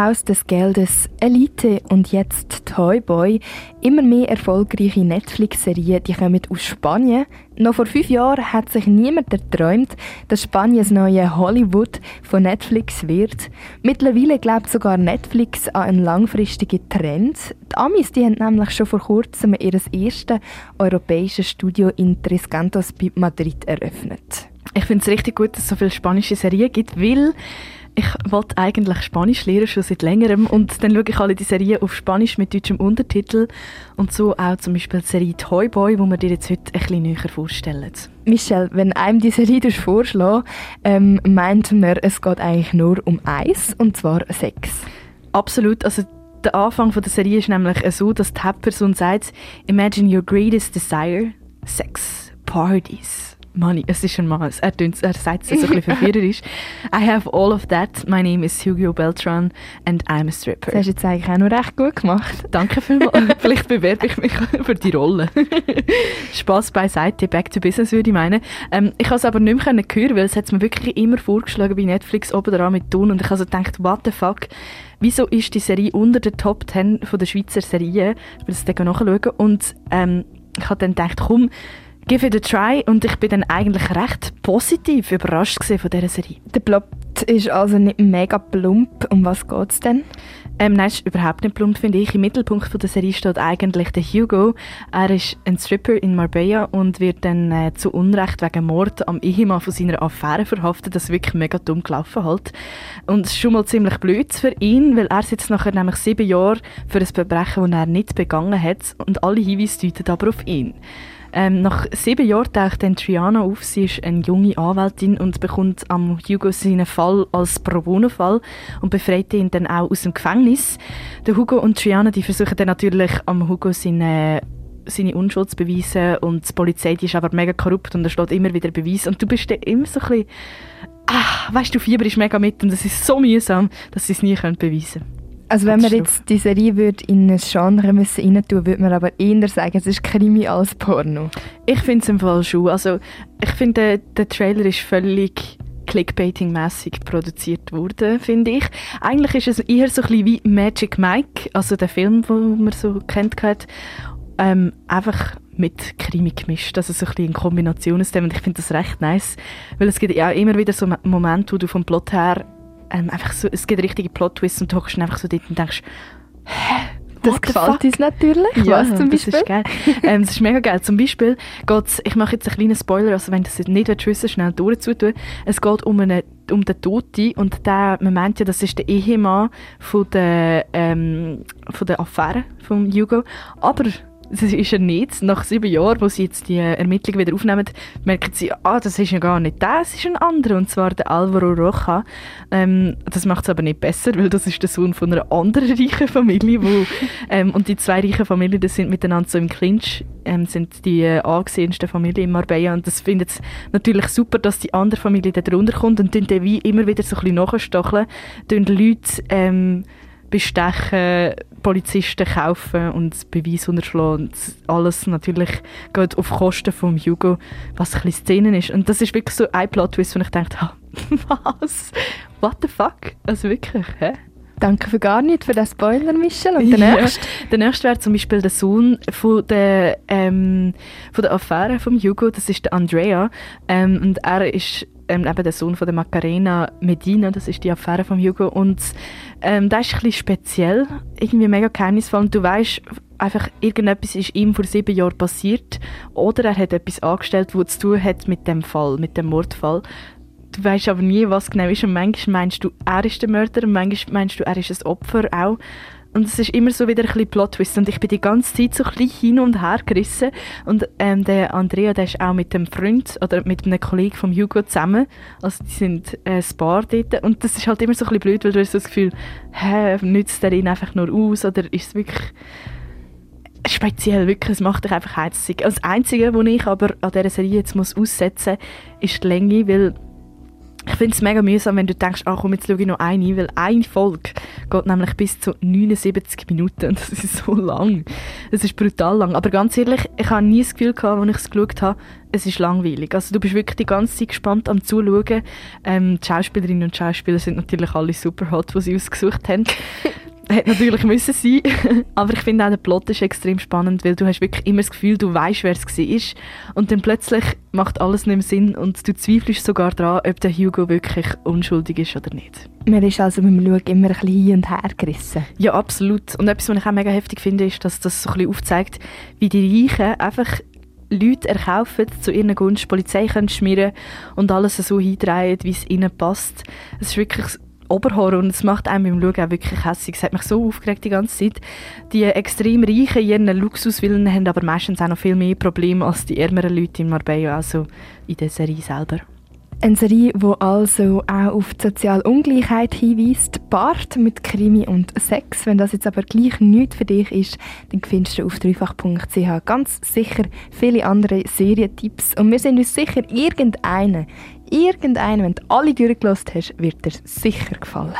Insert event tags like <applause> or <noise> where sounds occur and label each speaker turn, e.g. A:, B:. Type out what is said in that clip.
A: Haus des Geldes, Elite und jetzt Toy Boy. Immer mehr erfolgreiche Netflix-Serien, die kommen aus Spanien. Noch vor fünf Jahren hat sich niemand erträumt, dass Spanien das neue Hollywood von Netflix wird. Mittlerweile glaubt sogar Netflix an einen langfristigen Trend. Die Amis die haben nämlich schon vor kurzem ihr erstes europäisches Studio in Tres Cantos bei Madrid eröffnet.
B: Ich finde es richtig gut, dass es so viele spanische Serien gibt, weil ich wollte eigentlich Spanisch lernen, schon seit längerem. Und dann schaue ich alle die Serien auf Spanisch mit deutschem Untertitel. Und so auch zum Beispiel die Serie Toy Boy, die wir dir jetzt heute ein bisschen näher vorstellen.
A: Michelle, wenn einem die Serie vorschlägt, ähm, meint man, es geht eigentlich nur um eins, und zwar Sex.
B: Absolut. Also der Anfang der Serie ist nämlich so, dass die Hauptperson sagt, Imagine your greatest desire, Sex, Parties. Money, es ist ein Mann. Er, er sagt es so ein bisschen verwirrerisch. <laughs> I have all of that. My name is Hugo Beltran and I'm a stripper.
A: Das hast du jetzt eigentlich auch noch recht gut gemacht.
B: Danke vielmals. <laughs> Vielleicht bewerbe ich mich <laughs> für die Rolle. Spaß beiseite, back to business würde ich meinen. Ähm, ich konnte es aber nicht mehr hören, weil es hat mir wirklich immer vorgeschlagen bei Netflix oben dran mit Ton und ich habe so gedacht, what the fuck, wieso ist die Serie unter den Top 10 von der Schweizer Serien? Ich will das dann nachschauen und ähm, ich habe dann gedacht, komm, give it a try und ich bin dann eigentlich recht positiv überrascht von dieser Serie.
A: Der Plot ist also nicht mega plump. Um was geht es denn?
B: Ähm, nein, ist überhaupt nicht plump, finde ich. Im Mittelpunkt der Serie steht eigentlich der Hugo. Er ist ein Stripper in Marbella und wird dann äh, zu Unrecht wegen Mord am Ehemann von seiner Affäre verhaftet. Das ist wirklich mega dumm gelaufen halt. Und es ist schon mal ziemlich blöd für ihn, weil er sitzt nachher nämlich sieben Jahre für ein Verbrechen, das er nicht begangen hat und alle Hinweise deuten aber auf ihn. Ähm, nach sieben Jahren taucht dann Triana auf. Sie ist eine junge Anwältin und bekommt am Hugo seinen Fall als Pro Bono-Fall und befreit ihn dann auch aus dem Gefängnis. Der Hugo und Triana die versuchen dann natürlich am Hugo seine seine Unschuld zu beweisen und die Polizei die ist aber mega korrupt und er steht immer wieder Beweis und du bist dann immer so ein bisschen ah, weißt du, Fieber ist mega mit und es ist so mühsam, dass sie es nie beweisen können.
A: Also wenn man jetzt die Serie würd in ein Genre müssen rein tun, würde man aber eher sagen, es ist Krimi als Porno.
B: Ich finde es im Fall schon. Also ich finde, der Trailer ist völlig Clickbaiting-mäßig produziert worden, finde ich. Eigentlich ist es eher so ein bisschen wie Magic Mike, also der Film, den man so kennt hat, ähm, einfach mit Krimi gemischt, also so ein bisschen in Kombination aus dem und ich finde das recht nice, weil es gibt ja immer wieder so Momente, wo du vom Plot her ähm, einfach so, es gibt richtige Plot-Twists und du hockst einfach so dort und denkst, hä?
A: Das gefällt uns natürlich.
B: Ja, Was zum Beispiel? Das ist geil. ähm, das ist mega geil. Zum Beispiel geht's, ich mache jetzt einen kleinen Spoiler, also wenn du das nicht wissen schnell durchzutun. Es geht um, eine, um den Toten und der, man meint ja, das ist der Ehemann von der, ähm, von der Affäre von Hugo. Aber das ist er nicht. Nach sieben Jahren, wo sie jetzt die Ermittlung wieder aufnehmen, merken sie, ah, das ist ja gar nicht das ist ein anderer, und zwar der Alvaro Roja. Ähm, das macht es aber nicht besser, weil das ist der Sohn von einer anderen reichen Familie, wo, <laughs> ähm, und die zwei reichen Familien, das sind miteinander so im Clinch, ähm, sind die äh, angesehensten Familien in Marbella, und das findet es natürlich super, dass die andere Familie da drunter kommt und dann wie immer wieder so ein bisschen nachstacheln, Leute, ähm, bestechen, Polizisten kaufen und Beweise unterschlagen. Und alles natürlich geht auf Kosten von Hugo, was ein bisschen Szenen ist. Und das ist wirklich so ein Plot-Twist, wo ich dachte, <laughs> was? What the fuck? Also wirklich, hä?
A: Danke für gar nicht für den Spoiler, Michel. Und <laughs> der nächste?
B: Ja, der nächste wäre zum Beispiel der Sohn von der, ähm, von der Affäre von Hugo, das ist der Andrea. Ähm, und er ist ähm, eben der Sohn von der Macarena Medina, das ist die Affäre von Hugo. Und ähm, das ist ein bisschen speziell, irgendwie mega geheimnisvoll. Und du weißt einfach, irgendetwas ist ihm vor sieben Jahren passiert oder er hat etwas angestellt, was zu tun hat mit dem Fall, mit dem Mordfall. Du weißt aber nie, was genau ist. Und manchmal meinst du, er ist der Mörder und manchmal meinst du, er ist ein Opfer auch. Und es ist immer so wieder ein bisschen Plot-Twist. Und ich bin die ganze Zeit so ein bisschen hin und her gerissen. Und ähm, der Andrea, der ist auch mit einem Freund oder mit einem Kollegen von Hugo zusammen. Also die sind äh, ein Paar dort. Und das ist halt immer so ein bisschen blöd, weil du hast so das Gefühl, hä, nützt der ihn einfach nur aus? Oder ist es wirklich speziell, wirklich, es macht dich einfach herzig. Das Einzige, was ich aber an dieser Serie jetzt muss aussetzen muss, ist die Länge, weil ich finde es mega mühsam, wenn du denkst, ach komm, jetzt schaue ich noch eine, weil eine Folge geht nämlich bis zu 79 Minuten das ist so lang. Es ist brutal lang. Aber ganz ehrlich, ich habe nie das Gefühl gehabt, als ich es geschaut habe, es ist langweilig. Also du bist wirklich die ganze Zeit gespannt am Zuschauen. Ähm, die Schauspielerinnen und Schauspieler sind natürlich alle super hot, die sie ausgesucht haben. <laughs> Hätte natürlich müssen sein. <laughs> Aber ich finde auch, der Plot ist extrem spannend, weil du hast wirklich immer das Gefühl, du weißt, wer es war. Und dann plötzlich macht alles nicht mehr Sinn und du zweifelst sogar daran, ob der Hugo wirklich unschuldig ist oder nicht.
A: Man ist also beim Schauen immer ein bisschen hin und her gerissen.
B: Ja, absolut. Und etwas, was ich auch mega heftig finde, ist, dass das so ein bisschen aufzeigt, wie die Reichen einfach Leute erkaufen, zu ihren Gunst Polizei können schmieren und alles so hindrehen, wie es ihnen passt. Es ist wirklich Oberhorror und es macht einem beim Schauen auch wirklich hässlich. Es hat mich so aufgeregt die ganze Zeit. Die extrem Reichen ihren Luxuswillen haben aber meistens auch noch viel mehr Probleme als die ärmeren Leute in Marbella, also in der Serie selber.
A: Eine Serie, die also auch auf die soziale Ungleichheit hinweist. Bart mit Krimi und Sex. Wenn das jetzt aber gleich nichts für dich ist, dann findest du auf dreifach.ch ganz sicher viele andere Serientipps. Und wir sind uns sicher, irgendeinen, irgendeinen, wenn du alle durchgelassen hast, wird dir sicher gefallen.